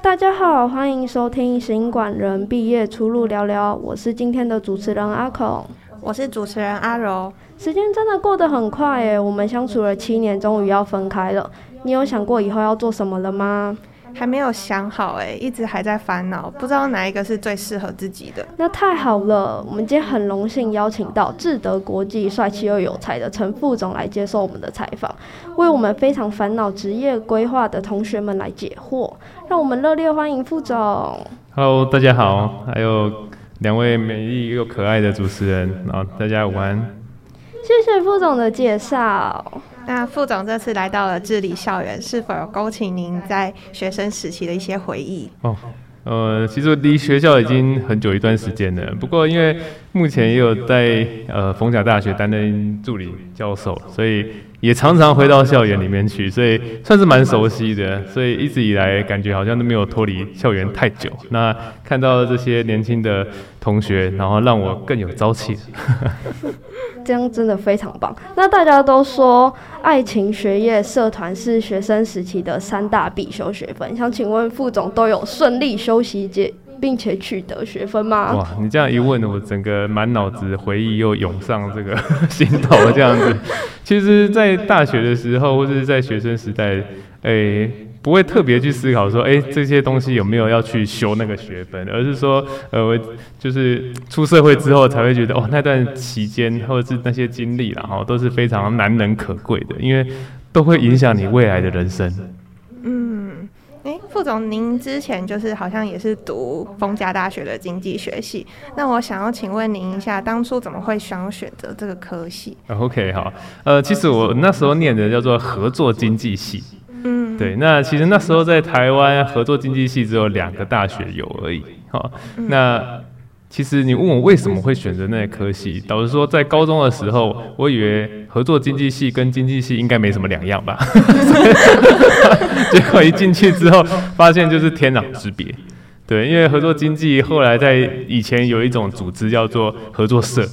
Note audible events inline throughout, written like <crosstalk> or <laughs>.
大家好，欢迎收听行管人毕业出路聊聊，我是今天的主持人阿孔，我是主持人阿柔。时间真的过得很快诶，我们相处了七年，终于要分开了。你有想过以后要做什么了吗？还没有想好哎，一直还在烦恼，不知道哪一个是最适合自己的。那太好了，我们今天很荣幸邀请到智德国际帅气又有才的陈副总来接受我们的采访，为我们非常烦恼职业规划的同学们来解惑。让我们热烈欢迎副总。Hello，大家好，还有两位美丽又可爱的主持人，然后大家午安。谢谢副总的介绍。那副总这次来到了智理校园，是否有勾起您在学生时期的一些回忆？哦，呃，其实离学校已经很久一段时间了。不过因为目前也有在呃逢甲大学担任助理教授，所以也常常回到校园里面去，所以算是蛮熟悉的。所以一直以来感觉好像都没有脱离校园太久。那看到这些年轻的同学，然后让我更有朝气。这样真的非常棒。那大家都说，爱情、学业、社团是学生时期的三大必修学分。想请问副总，都有顺利修习解，并且取得学分吗？哇，你这样一问，我整个满脑子回忆又涌上这个心头，这样子。<laughs> 其实，在大学的时候，或者是在学生时代，诶、欸。不会特别去思考说，哎，这些东西有没有要去修那个学分，而是说，呃，就是出社会之后才会觉得，哦，那段期间或者是那些经历，然后都是非常难能可贵的，因为都会影响你未来的人生。嗯，哎，副总，您之前就是好像也是读丰家大学的经济学系，那我想要请问您一下，当初怎么会想要选择这个科系？OK，好，呃，其实我那时候念的叫做合作经济系。嗯，对，那其实那时候在台湾合作经济系只有两个大学有而已，好，那其实你问我为什么会选择那科系，导致说在高中的时候，我以为合作经济系跟经济系应该没什么两样吧，<laughs> 结果一进去之后，发现就是天壤之别，对，因为合作经济后来在以前有一种组织叫做合作社。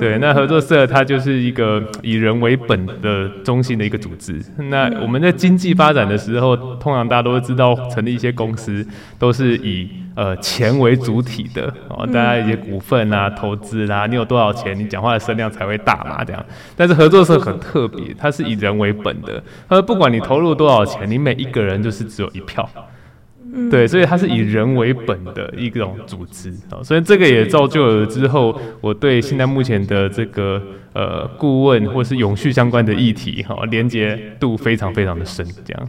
对，那合作社它就是一个以人为本的中心的一个组织。那我们在经济发展的时候，通常大家都知道，成立一些公司都是以呃钱为主体的哦，大家一些股份啊、投资啦，你有多少钱，你讲话的声量才会大嘛，这样。但是合作社很特别，它是以人为本的，呃不管你投入多少钱，你每一个人就是只有一票。对，所以它是以人为本的一种组织啊，所以这个也造就了之后我对现在目前的这个呃顾问或是永续相关的议题哈，连接度非常非常的深，这样。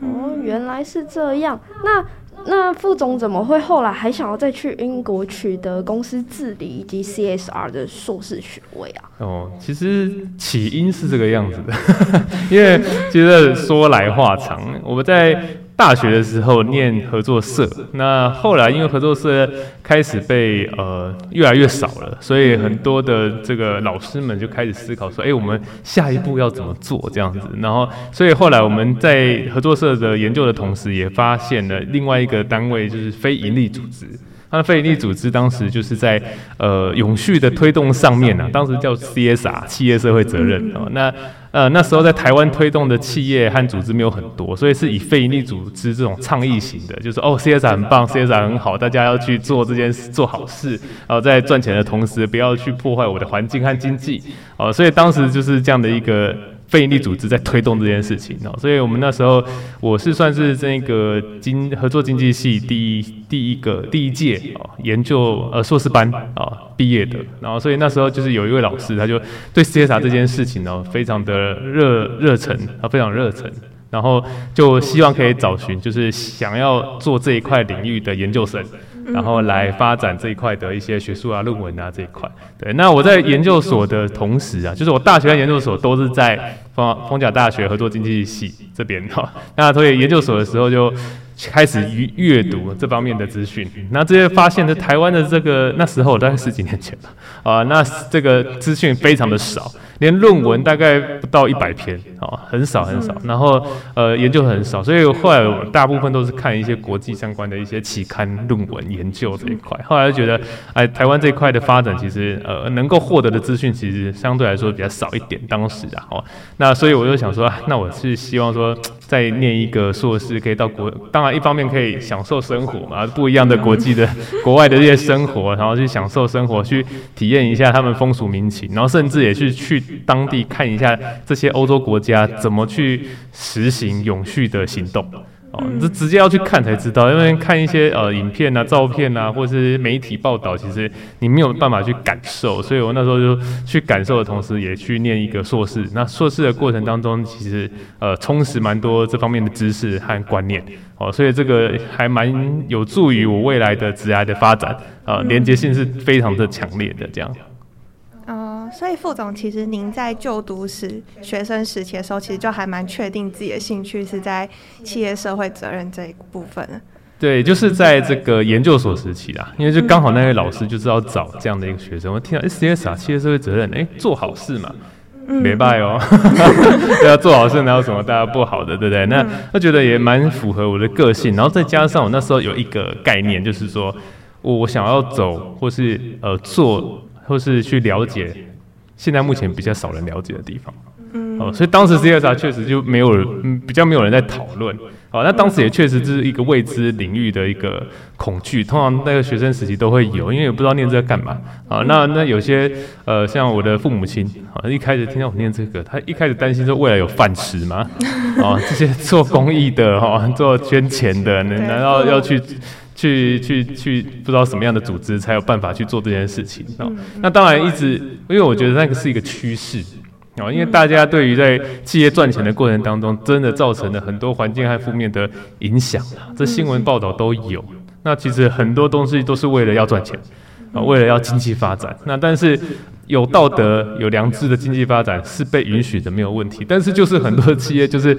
哦，原来是这样。那那副总怎么会后来还想要再去英国取得公司治理以及 CSR 的硕士学位啊？哦，其实起因是这个样子的，<laughs> 因为其实说来话长，我们在。大学的时候念合作社，那后来因为合作社开始被呃越来越少了，所以很多的这个老师们就开始思考说，哎，我们下一步要怎么做这样子？然后，所以后来我们在合作社的研究的同时，也发现了另外一个单位，就是非营利组织。那非营利组织当时就是在呃永续的推动上面呢、当时叫 CSR 企业社会责任哦。那呃那时候在台湾推动的企业和组织没有很多，所以是以非营利组织这种倡议型的，就是哦 CSR 很棒，CSR 很好，大家要去做这件事，做好事，然后在赚钱的同时不要去破坏我的环境和经济哦。所以当时就是这样的一个。非营利组织在推动这件事情哦，所以我们那时候我是算是这个经合作经济系第一第一个第一届哦研究呃硕士班啊毕业的，然后所以那时候就是有一位老师，他就对 CSR 这件事情呢非常的热热忱啊，非常热忱，然后就希望可以找寻就是想要做这一块领域的研究生。然后来发展这一块的一些学术啊、论文啊这一块。对，那我在研究所的同时啊，就是我大学和研究所都是在逢逢甲大学合作经济系这边哈。<laughs> 那所以研究所的时候就开始阅阅读这方面的资讯。那这些发现，在台湾的这个那时候大概十几年前吧，啊，那这个资讯非常的少。连论文大概不到一百篇哦，很少很少。然后呃，研究很少，所以后来我大部分都是看一些国际相关的一些期刊论文研究这一块。后来就觉得，哎，台湾这一块的发展其实呃，能够获得的资讯其实相对来说比较少一点。当时啊，哦，那那所以我就想说，那我是希望说。再念一个硕士，可以到国，当然一方面可以享受生活嘛，不一样的国际的国外的这些生活，然后去享受生活，去体验一下他们风俗民情，然后甚至也去去当地看一下这些欧洲国家怎么去实行永续的行动。哦，这直接要去看才知道，因为看一些呃影片啊、照片啊，或是媒体报道，其实你没有办法去感受。所以我那时候就去感受的同时，也去念一个硕士。那硕士的过程当中，其实呃充实蛮多这方面的知识和观念。哦，所以这个还蛮有助于我未来的职涯的发展。呃，连接性是非常的强烈的这样。所以副总，其实您在就读时学生时期的时候，其实就还蛮确定自己的兴趣是在企业社会责任这一部分。对，就是在这个研究所时期啦，因为就刚好那位老师就是要找这样的一个学生。我听到 CSR 企业社会责任，哎，做好事嘛，没败哦，<laughs> 对啊，做好事哪有什么大家不好的，对不对？那他觉得也蛮符合我的个性，然后再加上我那时候有一个概念，就是说我想要走，或是呃做，或是去了解。现在目前比较少人了解的地方，嗯，哦，所以当时 CSR 确实就没有人，嗯，比较没有人在讨论，哦，那当时也确实是一个未知领域的一个恐惧，通常那个学生时期都会有，因为也不知道念这个干嘛，啊，那那有些呃，像我的父母亲，啊，一开始听到我念这个，他一开始担心说未来有饭吃吗？啊，<laughs> 这些做公益的哈，做捐钱的，难道要去？去去去，不知道什么样的组织才有办法去做这件事情哦。那当然一直，因为我觉得那个是一个趋势哦，因为大家对于在企业赚钱的过程当中，真的造成了很多环境和负面的影响，这新闻报道都有。那其实很多东西都是为了要赚钱啊，为了要经济发展。那但是有道德、有良知的经济发展是被允许的，没有问题。但是就是很多企业就是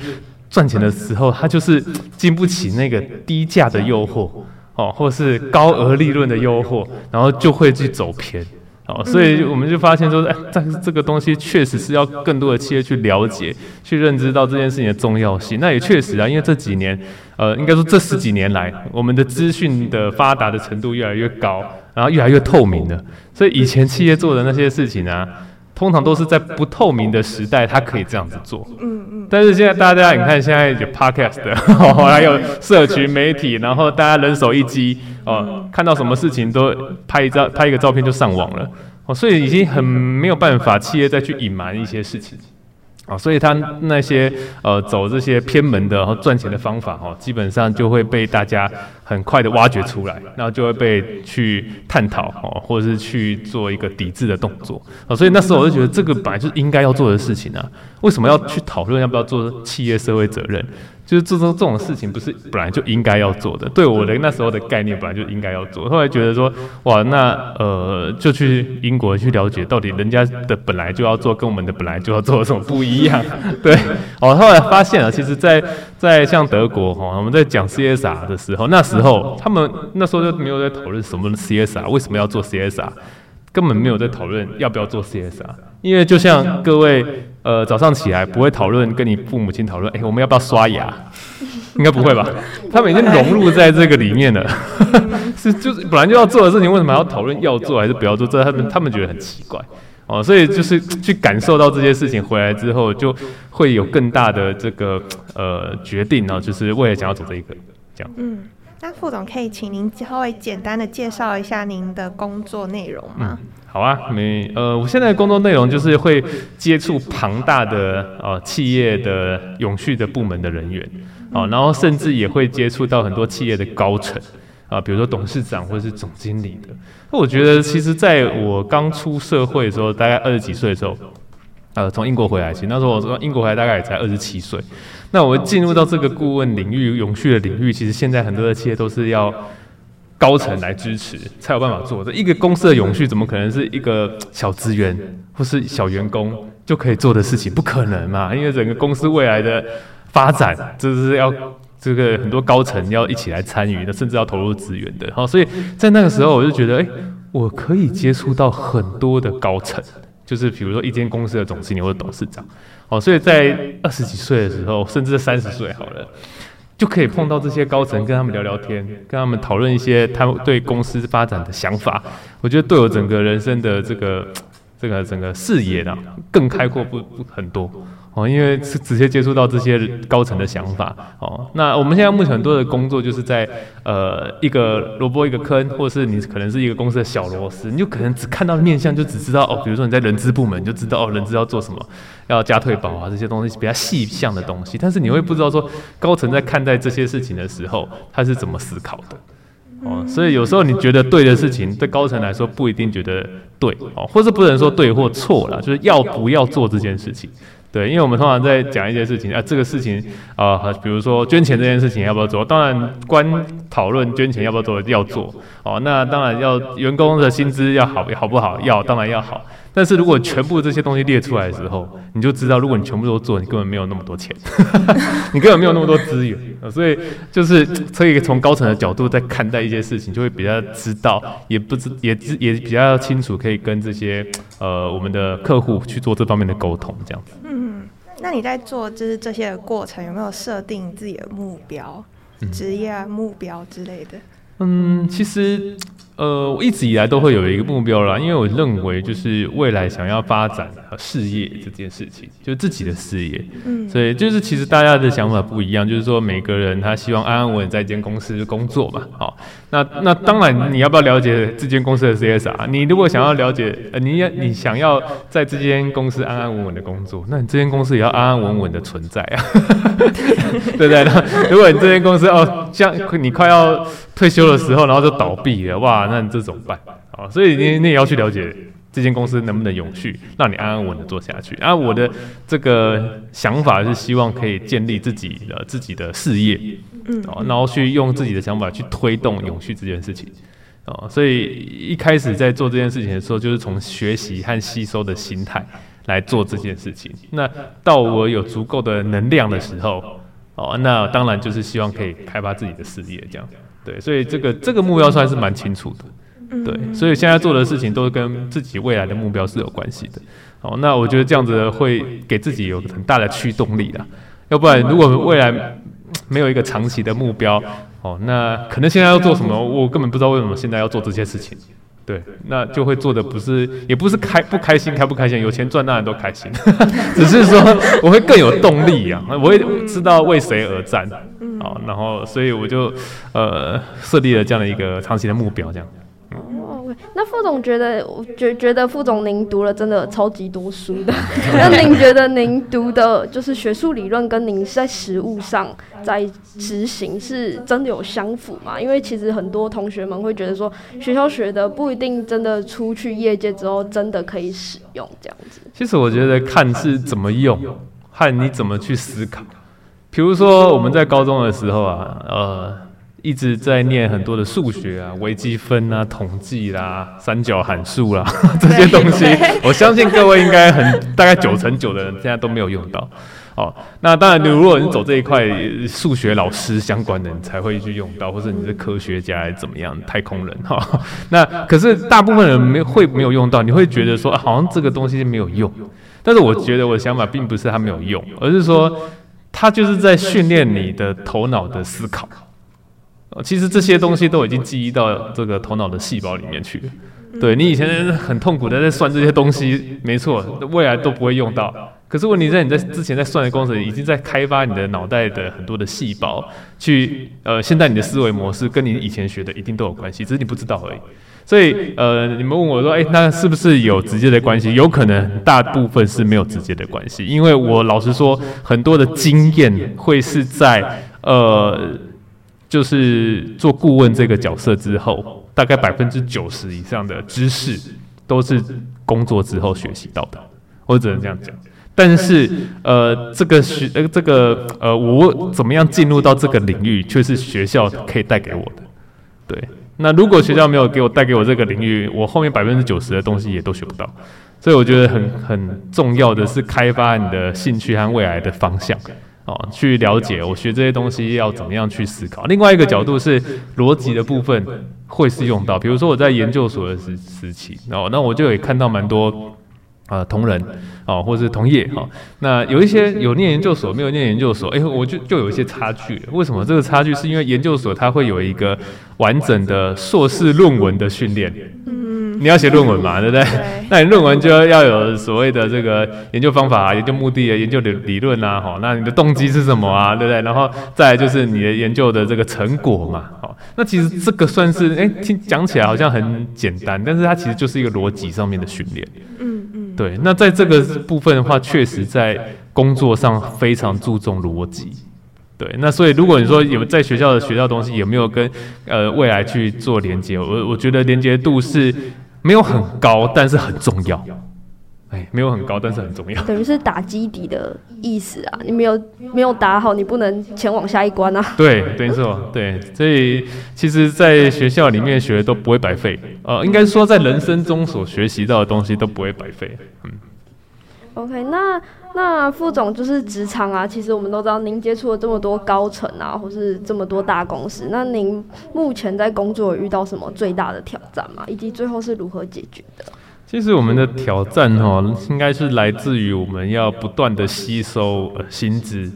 赚钱的时候，它就是经不起那个低价的诱惑。哦，或是高额利润的诱惑，然后就会去走偏，哦，所以我们就发现说，哎，但是这个东西确实是要更多的企业去了解、去认知到这件事情的重要性。那也确实啊，因为这几年，呃，应该说这十几年来，我们的资讯的发达的程度越来越高，然后越来越透明了，所以以前企业做的那些事情啊。通常都是在不透明的时代，他可以这样子做。嗯嗯。但是现在大家，你看现在有 podcast 的，还有社群媒体，然后大家人手一机，哦，看到什么事情都拍一张、拍一个照片就上网了，哦，所以已经很没有办法，企业再去隐瞒一些事情。啊，所以他那些呃走这些偏门的然后赚钱的方法哈，基本上就会被大家很快的挖掘出来，然后就会被去探讨哦，或者是去做一个抵制的动作啊。所以那时候我就觉得这个本来就是应该要做的事情啊，为什么要去讨论要不要做企业社会责任？就是这种这种事情不是本来就应该要做的，对我的那时候的概念本来就应该要做。后来觉得说，哇，那呃就去英国去了解到底人家的本来就要做，跟我们的本来就要做有什么不一样。<laughs> 对，哦，后来发现啊，其实在，在在像德国哈，我们在讲 CSR 的时候，那时候他们那时候就没有在讨论什么 CSR，为什么要做 CSR，根本没有在讨论要不要做 CSR。因为就像各位，呃，早上起来不会讨论跟你父母亲讨论，哎，我们要不要刷牙？<laughs> 应该不会吧？<laughs> 他们已经融入在这个里面了，<laughs> 是就是本来就要做的事情，为什么还要讨论要做还是不要做？这他们他们觉得很奇怪哦，所以就是去感受到这些事情回来之后，就会有更大的这个呃决定呢，就是为了想要走这一个这样。嗯，那副总可以请您稍微简单的介绍一下您的工作内容吗？嗯好啊，没呃，我现在工作内容就是会接触庞大的呃企业的永续的部门的人员，啊、然后甚至也会接触到很多企业的高层，啊、比如说董事长或者是总经理的。那我觉得，其实在我刚出社会的时候，大概二十几岁的时候，呃，从英国回来，其实那时候我从英国回来大概也才二十七岁。那我进入到这个顾问领域、永续的领域，其实现在很多的企业都是要。高层来支持才有办法做的。一个公司的永续，怎么可能是一个小职员或是小员工就可以做的事情？不可能嘛！因为整个公司未来的发展，这是要这个很多高层要一起来参与的，甚至要投入资源的。好，所以在那个时候，我就觉得，哎，我可以接触到很多的高层，就是比如说一间公司的总经理或者董事长，哦，所以在二十几岁的时候，甚至三十岁好了，就可以碰到这些高层，跟他们聊聊天，跟他们讨论一些他们对公司发展的想法。我觉得对我整个人生的这个这个整个视野呢，更开阔不不很多。哦，因为是直接接触到这些高层的想法哦。那我们现在目前很多的工作就是在呃一个萝卜一个坑，或者是你可能是一个公司的小螺丝，你就可能只看到面相，就只知道哦，比如说你在人资部门，你就知道哦，人资要做什么，要加退保啊这些东西比较细项的东西。但是你会不知道说高层在看待这些事情的时候，他是怎么思考的哦。所以有时候你觉得对的事情，对高层来说不一定觉得对哦，或是不能说对或错了，就是要不要做这件事情。对，因为我们通常在讲一些事情啊，这个事情啊、比如说捐钱这件事情要不要做？当然，关讨论捐钱要不要做，要做哦。那当然要员工的薪资要好，好不好？要，当然要好。但是如果全部这些东西列出来的时候，你就知道，如果你全部都做，你根本没有那么多钱，<laughs> 你根本没有那么多资源。所以就是可以从高层的角度在看待一些事情，就会比较知道，也不知也知也比较清楚，可以跟这些呃我们的客户去做这方面的沟通，这样子。嗯，那你在做就是这些的过程，有没有设定自己的目标、职业目标之类的？嗯，其实。呃，我一直以来都会有一个目标啦，因为我认为就是未来想要发展事业这件事情，就是自己的事业。嗯，所以就是其实大家的想法不一样，就是说每个人他希望安安稳稳在一间公司工作嘛。好，那那当然你要不要了解这间公司的 CSR？你如果想要了解，呃，你要你想要在这间公司安安稳稳的工作，那你这间公司也要安安稳稳的存在啊，<laughs> 对不对？那如果你这间公司哦，像你快要退休的时候，然后就倒闭了，哇！那你这怎么办？啊，所以你你也要去了解这间公司能不能永续，让你安安稳稳的做下去。啊，我的这个想法是希望可以建立自己的自己的事业，嗯，然后去用自己的想法去推动永续这件事情，哦，所以一开始在做这件事情的时候，就是从学习和吸收的心态来做这件事情。那到我有足够的能量的时候，哦，那当然就是希望可以开发自己的事业，这样。对，所以这个这个目标算是蛮清楚的，对，所以现在做的事情都是跟自己未来的目标是有关系的。哦，那我觉得这样子会给自己有很大的驱动力啦。要不然，如果未来没有一个长期的目标，哦，那可能现在要做什么，我根本不知道为什么现在要做这些事情。对，那就会做的不是，也不是开不开心，开不开心，有钱赚当然都开心，<laughs> 只是说我会更有动力呀，我会知道为谁而战，好，然后所以我就呃设立了这样的一个长期的目标，这样。那副总觉得，我觉觉得副总您读了真的超级多书的。<laughs> 那您觉得您读的就是学术理论，跟您在实务上在执行是真的有相符吗？因为其实很多同学们会觉得说，学校学的不一定真的出去业界之后真的可以使用这样子。其实我觉得看是怎么用，和你怎么去思考。比如说我们在高中的时候啊，呃。一直在念很多的数学啊、微积分啊、统计啦、三角函数啦 <laughs> 这些东西，我相信各位应该很大概九成九的人现在都没有用到。哦，那当然，你如果你走这一块数学老师相关的，你才会去用到，或者你是科学家还是怎么样，太空人哈、哦。<laughs> 那可是大部分人没会没有用到，你会觉得说、啊、好像这个东西没有用。但是我觉得我的想法并不是它没有用，而是说它就是在训练你的头脑的思考。其实这些东西都已经记忆到这个头脑的细胞里面去了。对，你以前很痛苦的在算这些东西，没错，未来都不会用到。可是问题在你在之前在算的过程，已经在开发你的脑袋的很多的细胞，去呃，现在你的思维模式跟你以前学的一定都有关系，只是你不知道而已。所以呃，你们问我说，哎，那是不是有直接的关系？有可能大部分是没有直接的关系，因为我老实说，很多的经验会是在呃。就是做顾问这个角色之后，大概百分之九十以上的知识都是工作之后学习到的，我只能这样讲。但是，呃，这个学呃这个呃，我怎么样进入到这个领域，却是学校可以带给我的。对，那如果学校没有给我带给我这个领域，我后面百分之九十的东西也都学不到。所以，我觉得很很重要的是开发你的兴趣和未来的方向。哦，去了解我学这些东西要怎么样去思考。另外一个角度是逻辑的部分会是用到，比如说我在研究所的时时期，哦，那我就也看到蛮多啊、呃，同仁哦，或者是同业哈、哦，那有一些有念研究所，没有念研究所，哎，我就就有一些差距。为什么这个差距？是因为研究所它会有一个完整的硕士论文的训练，嗯，你要写论文嘛，对不对？对，<laughs> 那你论文就要要有所谓的这个研究方法、研究目的、研究的理论啊，哈，那你的动机是什么啊，对不对？然后再来就是你的研究的这个成果嘛，好，那其实这个算是哎，听讲起来好像很简单，但是它其实就是一个逻辑上面的训练，嗯。对，那在这个部分的话，确实在工作上非常注重逻辑。对，那所以如果你说有在学校的学到东西，有没有跟呃未来去做连接？我我觉得连接度是没有很高，但是很重要。哎，没有很高，但是很重要。等于是打基底的意思啊，你没有没有打好，你不能前往下一关啊。<laughs> 对，没错，对，所以其实，在学校里面学都不会白费。呃，应该说，在人生中所学习到的东西都不会白费。嗯。OK，那那副总就是职场啊，其实我们都知道，您接触了这么多高层啊，或是这么多大公司，那您目前在工作遇到什么最大的挑战吗？以及最后是如何解决的？其实我们的挑战哦，应该是来自于我们要不断的吸收呃薪资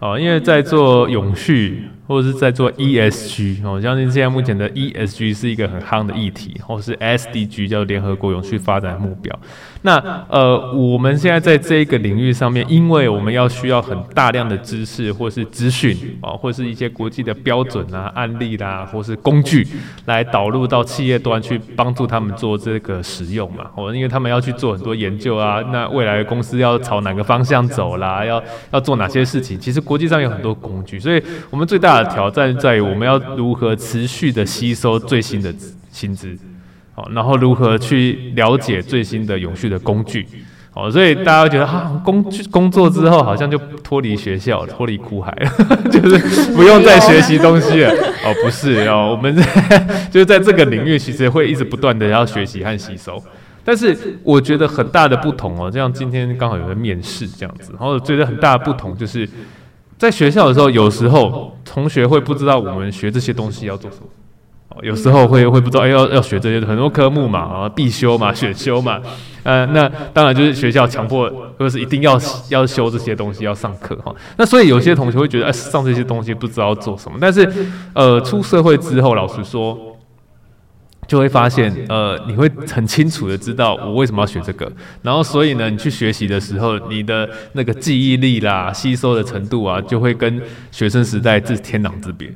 哦，因为在做永续或者是在做 ESG 哦，我相信现在目前的 ESG 是一个很夯的议题，或是 SDG 叫联合国永续发展目标。那呃，我们现在在这一个领域上面，因为我们要需要很大量的知识，或是资讯啊，或是一些国际的标准啊、案例啦、啊，或是工具，来导入到企业端去帮助他们做这个使用嘛。哦，因为他们要去做很多研究啊，那未来的公司要朝哪个方向走啦，要要做哪些事情？其实国际上有很多工具，所以我们最大的挑战在于我们要如何持续的吸收最新的新知。好，然后如何去了解最新的永续的工具？好，所以大家觉得啊，工工作之后好像就脱离学校，脱离苦海了，<laughs> 就是不用再学习东西了。哦，不是哦，我们在 <laughs> 就是在这个领域，其实会一直不断的要学习和吸收。但是我觉得很大的不同哦，就像今天刚好有个面试这样子，然后觉得很大的不同就是在学校的时候，有时候同学会不知道我们学这些东西要做什么。有时候会会不知道，哎，要要学这些很多科目嘛，啊，必修嘛，选修嘛，呃，那当然就是学校强迫或者是一定要要修这些东西，要上课哈。那所以有些同学会觉得，哎，上这些东西不知道做什么。但是，呃，出社会之后，老实说，就会发现，呃，你会很清楚的知道我为什么要学这个。然后，所以呢，你去学习的时候，你的那个记忆力啦、吸收的程度啊，就会跟学生时代是天壤之别。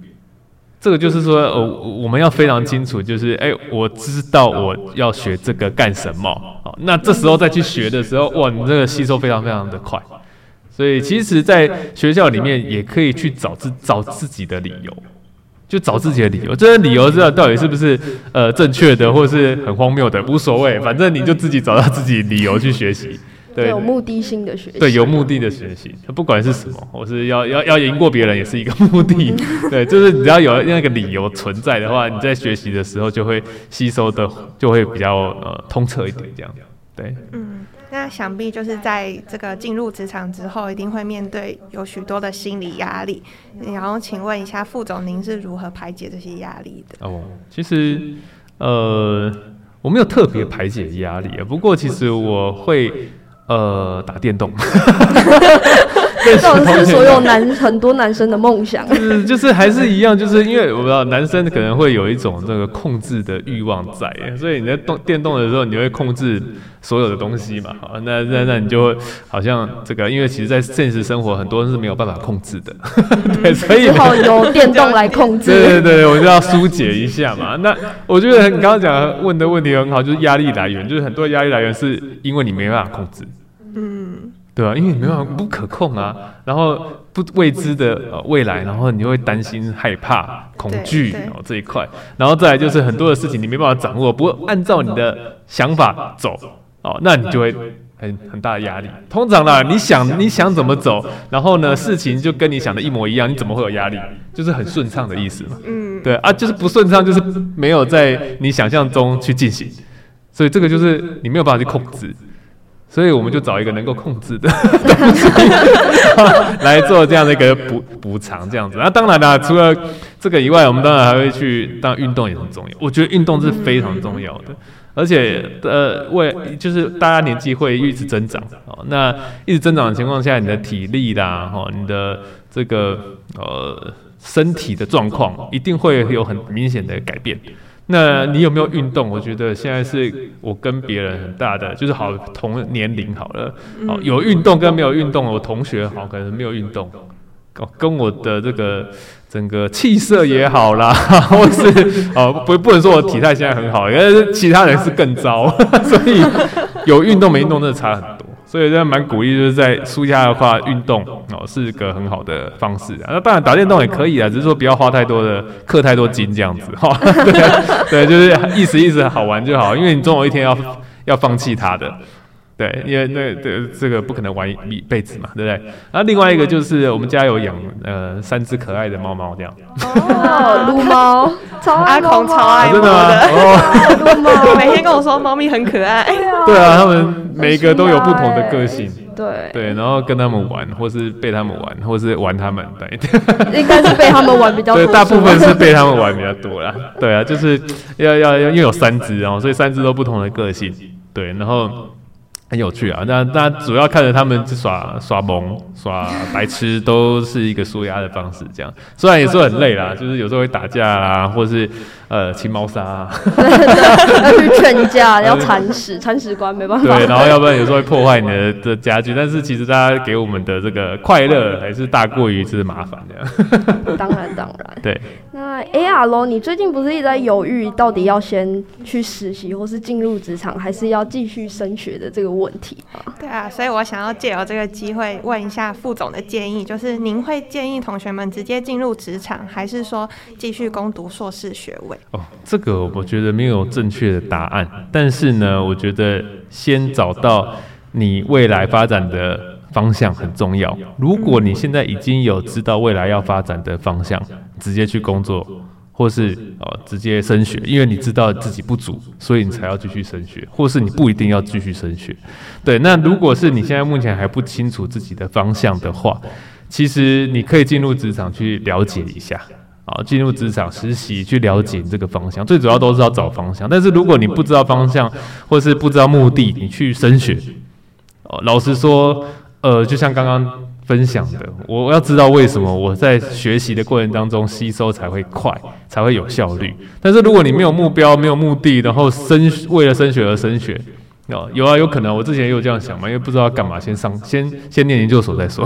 这个就是说，呃，我们要非常清楚，就是，哎，我知道我要学这个干什么，好，那这时候再去学的时候，哇，你这个吸收非常非常的快，所以其实，在学校里面也可以去找自找自己的理由，就找自己的理由，这些理由知道到底是不是呃正确的，或是很荒谬的，无所谓，反正你就自己找到自己理由去学习。对，有目的性的学习，对，有目的的学习，不管是什么，我是要要要赢过别人，也是一个目的。<laughs> 对，就是你只要有那个理由存在的话，你在学习的时候就会吸收的就会比较呃通彻一点，这样。对，嗯，那想必就是在这个进入职场之后，一定会面对有许多的心理压力。然后，请问一下副总，您是如何排解这些压力的？哦，其实呃，我没有特别排解压力啊，不过其实我会。呃，打电动，<laughs> <laughs> 这种是所有男很多男生的梦想。是，就是还是一样，就是因为我不知道男生可能会有一种这个控制的欲望在，所以你在动电动的时候，你会控制所有的东西嘛？好，那那那你就会好像这个，因为其实，在现实生活，很多人是没有办法控制的，对，所以只好由电动来控制。对对对，我就要疏解一下嘛。那我觉得你刚刚讲问的问题很好，就是压力来源，就是很多压力来源是因为你没办法控制。嗯，对啊，因为你没办法不可控啊，然后不未知的呃未来，然后你会担心、害怕、恐惧哦这一块，然后再来就是很多的事情你没办法掌握，不过按照你的想法走哦，那你就会很很大的压力。通常啦，你想你想怎么走，然后呢事情就跟你想的一模一样，你怎么会有压力？就是很顺畅的意思嘛。嗯，对啊，就是不顺畅，就是没有在你想象中去进行，所以这个就是你没有办法去控制。所以我们就找一个能够控制的 <laughs> 东西来做这样的一个补补偿，这样子。那当然啦，<laughs> 除了这个以外，我们当然还会去，当然运动也很重要。我觉得运动是非常重要的。而且呃，为就是大家年纪会一直增长哦，那一直增长的情况下，你的体力啦，哈，你的这个呃身体的状况一定会有很明显的改变。那你有没有运动？我觉得现在是我跟别人很大的，就是好同年龄好了，哦，有运动跟没有运动，我同学好可能没有运动，哦，跟我的这个整个气色也好啦，或是哦不不能说我体态现在很好，因为其他人是更糟，所以有运动没运动真的差很多。所以真的蛮鼓励，就是在暑假的话，运动哦是个很好的方式啊。那当然打电动也可以啊，只是说不要花太多的、氪太多金这样子哈。<laughs> 对，对，就是意思意思好玩就好，因为你总有一天要要放弃它的。对，因为那这这个不可能玩一辈子嘛，对不对？那另外一个就是我们家有养呃三只可爱的猫猫这样。哦，撸猫，<laughs> 超爱猫猫，超爱真的吗？哦，<laughs> 撸猫，每天跟我说猫咪很可爱。对啊，他们每一个都有不同的个性。对对，然后跟他们玩，或是被他们玩，或是玩他们，对。<laughs> 应该是被他们玩比较多。对，大部分是被他们玩比较多啦。对啊，就是要要要，因为有三只哦，所以三只都不同的个性。对，然后。很有趣啊，那那主要看着他们耍耍萌、耍白痴，都是一个舒压的方式。这样虽然也是很累啦，就是有时候会打架啊，或是呃清猫砂，要去劝架，要铲屎，铲屎官没办法。对，然后要不然有时候会破坏你的的家具，但是其实大家给我们的这个快乐还是大过于就是麻烦这样。当然当然。对。那 AR 你最近不是一直在犹豫，到底要先去实习，或是进入职场，还是要继续升学的这个问题吗？对啊，所以我想要借由这个机会问一下副总的建议，就是您会建议同学们直接进入职场，还是说继续攻读硕士学位？哦，这个我觉得没有正确的答案，但是呢，我觉得先找到你未来发展的方向很重要。如果你现在已经有知道未来要发展的方向，直接去工作，或是哦直接升学，因为你知道自己不足，所以你才要继续升学，或是你不一定要继续升学。对，那如果是你现在目前还不清楚自己的方向的话，其实你可以进入职场去了解一下，啊，进入职场实习去了解这个方向。最主要都是要找方向，但是如果你不知道方向，或是不知道目的，你去升学，哦，老实说。呃，就像刚刚分享的，我要知道为什么我在学习的过程当中吸收才会快，才会有效率。但是如果你没有目标、没有目的，然后升为了升学而升学，哦，有啊，有可能我之前也有这样想嘛，因为不知道干嘛，先上先先念研究所再说。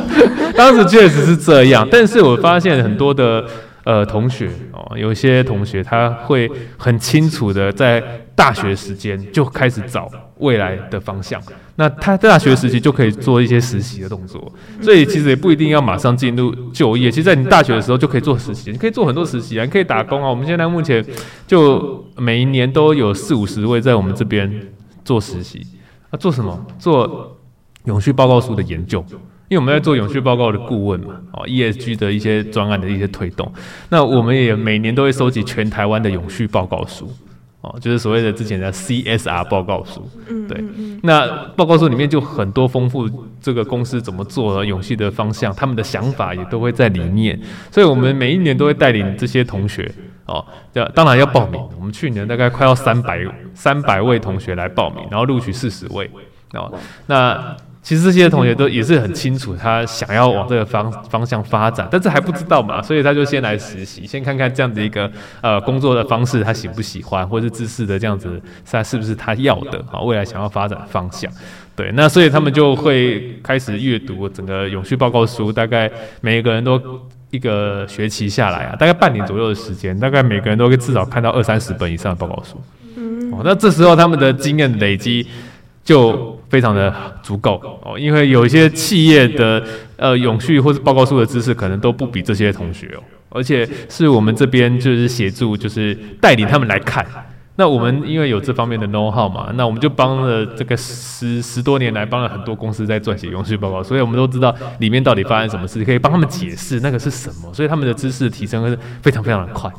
<laughs> 当时确实是这样，但是我发现很多的。呃，同学哦，有些同学他会很清楚的在大学时间就开始找未来的方向。那他在大学时期就可以做一些实习的动作，所以其实也不一定要马上进入就业。其实，在你大学的时候就可以做实习，你可以做很多实习啊，你可以打工啊。我们现在目前就每一年都有四五十位在我们这边做实习啊，做什么？做永续报告书的研究。因为我们在做永续报告的顾问嘛，哦，ESG 的一些专案的一些推动，那我们也每年都会收集全台湾的永续报告书，哦，就是所谓的之前的 CSR 报告书，对，那报告书里面就很多丰富这个公司怎么做永续的方向，他们的想法也都会在里面，所以我们每一年都会带领这些同学，哦，要当然要报名，我们去年大概快要三百三百位同学来报名，然后录取四十位，哦，那。其实这些同学都也是很清楚，他想要往这个方方向发展，但是还不知道嘛，所以他就先来实习，先看看这样子一个呃工作的方式，他喜不喜欢，或者是知识的这样子，他是不是他要的啊？未来想要发展的方向，对，那所以他们就会开始阅读整个永续报告书，大概每一个人都一个学期下来啊，大概半年左右的时间，大概每个人都会至少看到二三十本以上的报告书，哦，那这时候他们的经验累积。就非常的足够哦，因为有一些企业的呃永续或是报告书的知识，可能都不比这些同学哦，而且是我们这边就是协助，就是带领他们来看。那我们因为有这方面的 know how 嘛，那我们就帮了这个十十多年来帮了很多公司在撰写永续报告，所以我们都知道里面到底发生什么事，可以帮他们解释那个是什么，所以他们的知识提升是非常非常的快。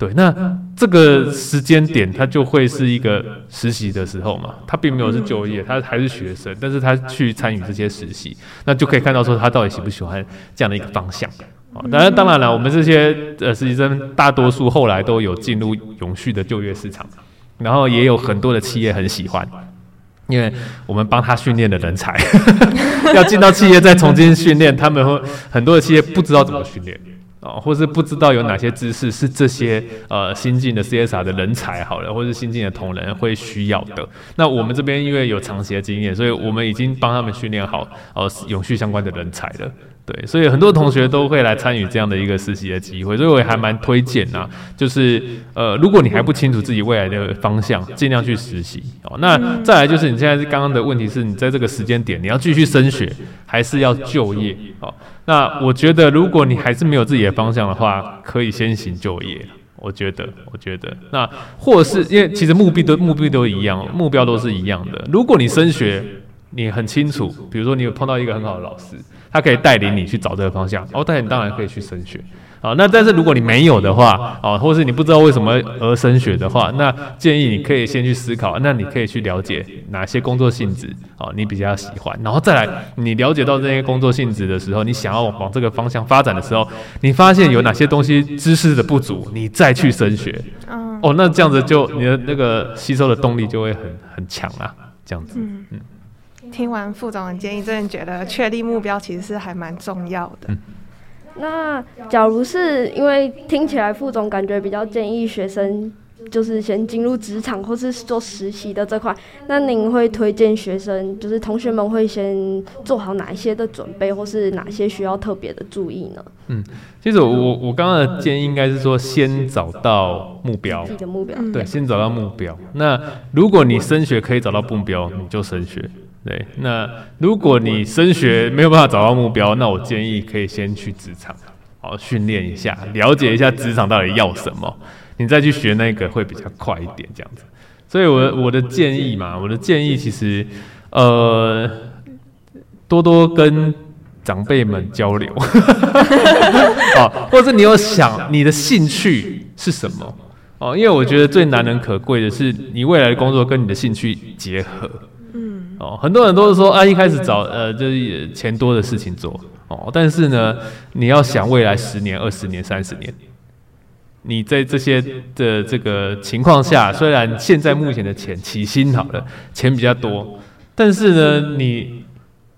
对，那这个时间点他就会是一个实习的时候嘛，他并没有是就业，他还是学生，但是他去参与这些实习，那就可以看到说他到底喜不喜欢这样的一个方向。啊，当然当然了，我们这些呃实习生大多数后来都有进入永续的就业市场。然后也有很多的企业很喜欢，因为我们帮他训练的人才 <laughs> 要进到企业再重新训练，他们会很多的企业不知道怎么训练。哦，或是不知道有哪些知识是这些呃新进的 CSR 的人才好了，或是新进的同仁会需要的。那我们这边因为有长期的经验，所以我们已经帮他们训练好呃永续相关的人才了。对，所以很多同学都会来参与这样的一个实习的机会，所以我也还蛮推荐呐。就是呃，如果你还不清楚自己未来的方向，尽量去实习哦。那再来就是你现在是刚刚的问题是你在这个时间点你要继续升学，还是要就业？哦，那我觉得如果你还是没有自己的方向的话，可以先行就业。我觉得，我觉得那或是因为其实目的都目的都一样，目标都是一样的。如果你升学，你很清楚，比如说你有碰到一个很好的老师。他可以带领你去找这个方向，哦，但你当然可以去升学，啊，那但是如果你没有的话，哦，或是你不知道为什么而升学的话，那建议你可以先去思考，那你可以去了解哪些工作性质，哦，你比较喜欢，然后再来，你了解到这些工作性质的时候，你想要往这个方向发展的时候，你发现有哪些东西知识的不足，你再去升学，哦，那这样子就你的那个吸收的动力就会很很强啊，这样子，嗯。嗯。听完副总的建议，真的觉得确立目标其实是还蛮重要的。嗯、那假如是因为听起来副总感觉比较建议学生就是先进入职场或是做实习的这块，那您会推荐学生就是同学们会先做好哪一些的准备，或是哪些需要特别的注意呢？嗯，其实我我刚刚的建议应该是说先找到目标，自己的目标，对，先找到目标。那如果你升学可以找到目标，你就升学。对，那如果你升学没有办法找到目标，那我建议可以先去职场，好训练一下，了解一下职场到底要什么，你再去学那个会比较快一点，这样子。所以我我的建议嘛，我的建议其实，呃，多多跟长辈们交流，<laughs> 哦，或者你有想你的兴趣是什么哦，因为我觉得最难能可贵的是你未来的工作跟你的兴趣结合。哦，很多人都是说啊，一开始找呃，就是钱多的事情做哦。但是呢，你要想未来十年、二十年、三十年，你在这些的这个情况下，虽然现在目前的钱起薪好了，钱比较多，但是呢，你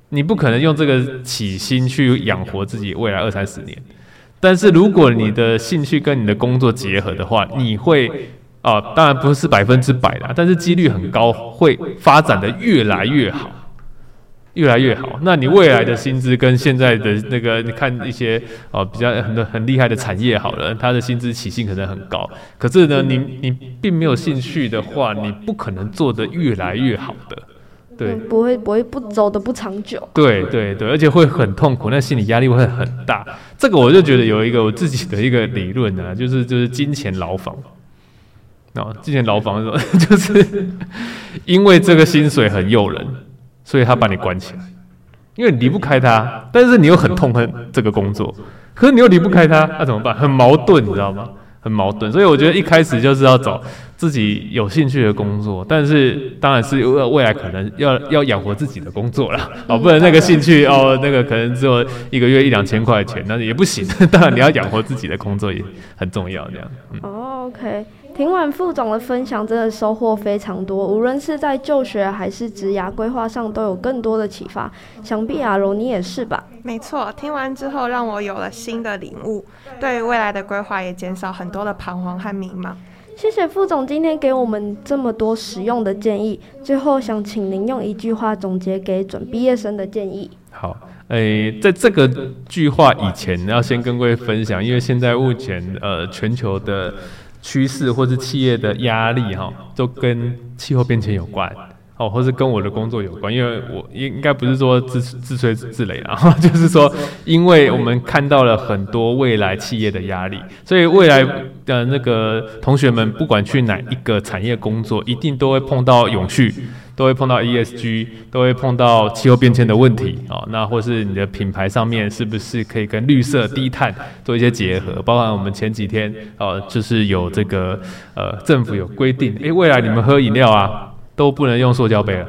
你不可能用这个起薪去养活自己未来二三十年。但是如果你的兴趣跟你的工作结合的话，你会。啊、哦，当然不是百分之百啦，但是几率很高，会发展的越来越好，越来越好。那你未来的薪资跟现在的那个，你看一些哦比较很很厉害的产业好了，它的薪资起薪可能很高，可是呢，你你并没有兴趣的话，你不可能做得越来越好的，对，不会不会不走的不长久，对对对，而且会很痛苦，那心理压力会很大。这个我就觉得有一个我自己的一个理论呢、啊，就是就是金钱牢房。哦，之前牢房的时候，<laughs> 就是因为这个薪水很诱人，所以他把你关起来，因为你离不开他，但是你又很痛恨这个工作，可是你又离不开他，那、怎么办？很矛盾，你知道吗？很矛盾。所以我觉得一开始就是要找自己有兴趣的工作，但是当然是未来可能要要养活自己的工作了，哦，不能那个兴趣哦，那个可能只有一个月一两千块钱，那也不行。<laughs> 当然你要养活自己的工作也很重要，这样。哦嗯、哦听完副总的分享，真的收获非常多。无论是在就学还是职涯规划上，都有更多的启发。想必阿柔你也是吧？没错，听完之后让我有了新的领悟，对于未来的规划也减少很多的彷徨和迷茫。谢谢副总今天给我们这么多实用的建议。最后想请您用一句话总结给准毕业生的建议。好，诶、欸，在这个句话以前，要先跟各位分享，因为现在目前呃全球的。趋势或是企业的压力哈，都跟气候变迁有关哦，或是跟我的工作有关。因为我应应该不是说自自吹自擂啦，<laughs> 就是说，因为我们看到了很多未来企业的压力，所以未来的那个同学们，不管去哪一个产业工作，一定都会碰到永续。都会碰到 ESG，都会碰到气候变迁的问题啊、哦。那或是你的品牌上面是不是可以跟绿色、低碳做一些结合？包含我们前几天哦，就是有这个呃政府有规定，诶，未来你们喝饮料啊都不能用塑胶杯了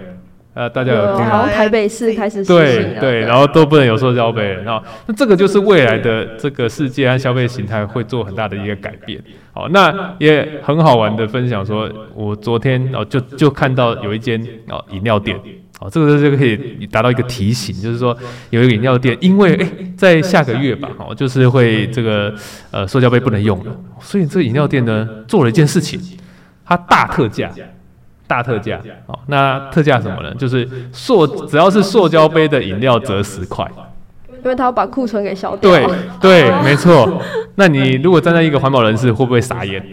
呃，大家有听好像台北市开始对对，然后都不能有塑胶杯了。然后那这个就是未来的这个世界和消费形态会做很大的一个改变。好，那也很好玩的分享说，我昨天哦就就看到有一间哦饮料店，哦这个就可以达到一个提醒，就是说有一个饮料店，因为诶在下个月吧，哦就是会这个呃塑胶杯不能用了，所以这个饮料店呢做了一件事情，它大特价。大特价，哦，那特价什么呢？就是塑，只要是塑胶杯的饮料折十块，因为他要把库存给消掉。对对，没错。<laughs> 那你如果站在一个环保人士，会不会傻眼？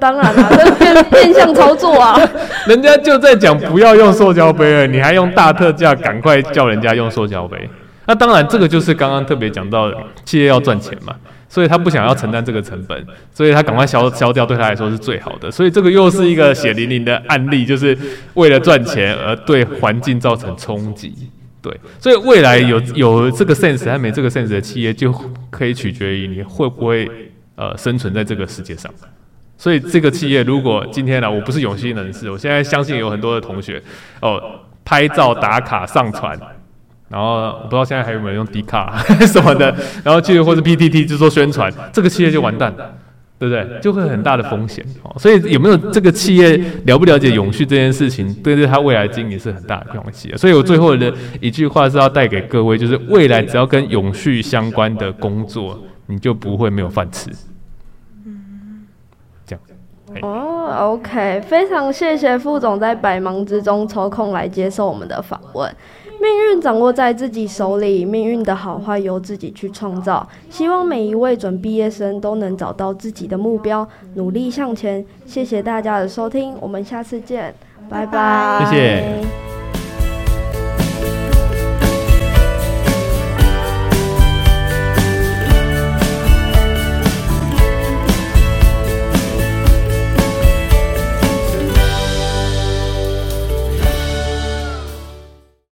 当然了，这变变相操作啊！<laughs> 人家就在讲不要用塑胶杯了，你还用大特价，赶快叫人家用塑胶杯。那当然，这个就是刚刚特别讲到，企业要赚钱嘛。所以他不想要承担这个成本，所以他赶快消消掉，对他来说是最好的。所以这个又是一个血淋淋的案例，就是为了赚钱而对环境造成冲击。对，所以未来有有这个 sense 还没这个 sense 的企业，就可以取决于你会不会呃生存在这个世界上。所以这个企业如果今天呢，我不是永兴人士，我现在相信有很多的同学哦，拍照打卡上传。然后我不知道现在还有没有用迪卡 <laughs> 什么的，然后去或者 PTT 就做宣传，这个企业就完蛋了，对不对？就会很大的风险。所以有没有这个企业了不了解永续这件事情，对对，他未来经营是很大的关系。所以我最后的一句话是要带给各位，就是未来只要跟永续相关的工作，你就不会没有饭吃。嗯，这样。哦，OK，非常谢谢副总在百忙之中抽空来接受我们的访问。命运掌握在自己手里，命运的好坏由自己去创造。希望每一位准毕业生都能找到自己的目标，努力向前。谢谢大家的收听，我们下次见，拜拜。谢谢。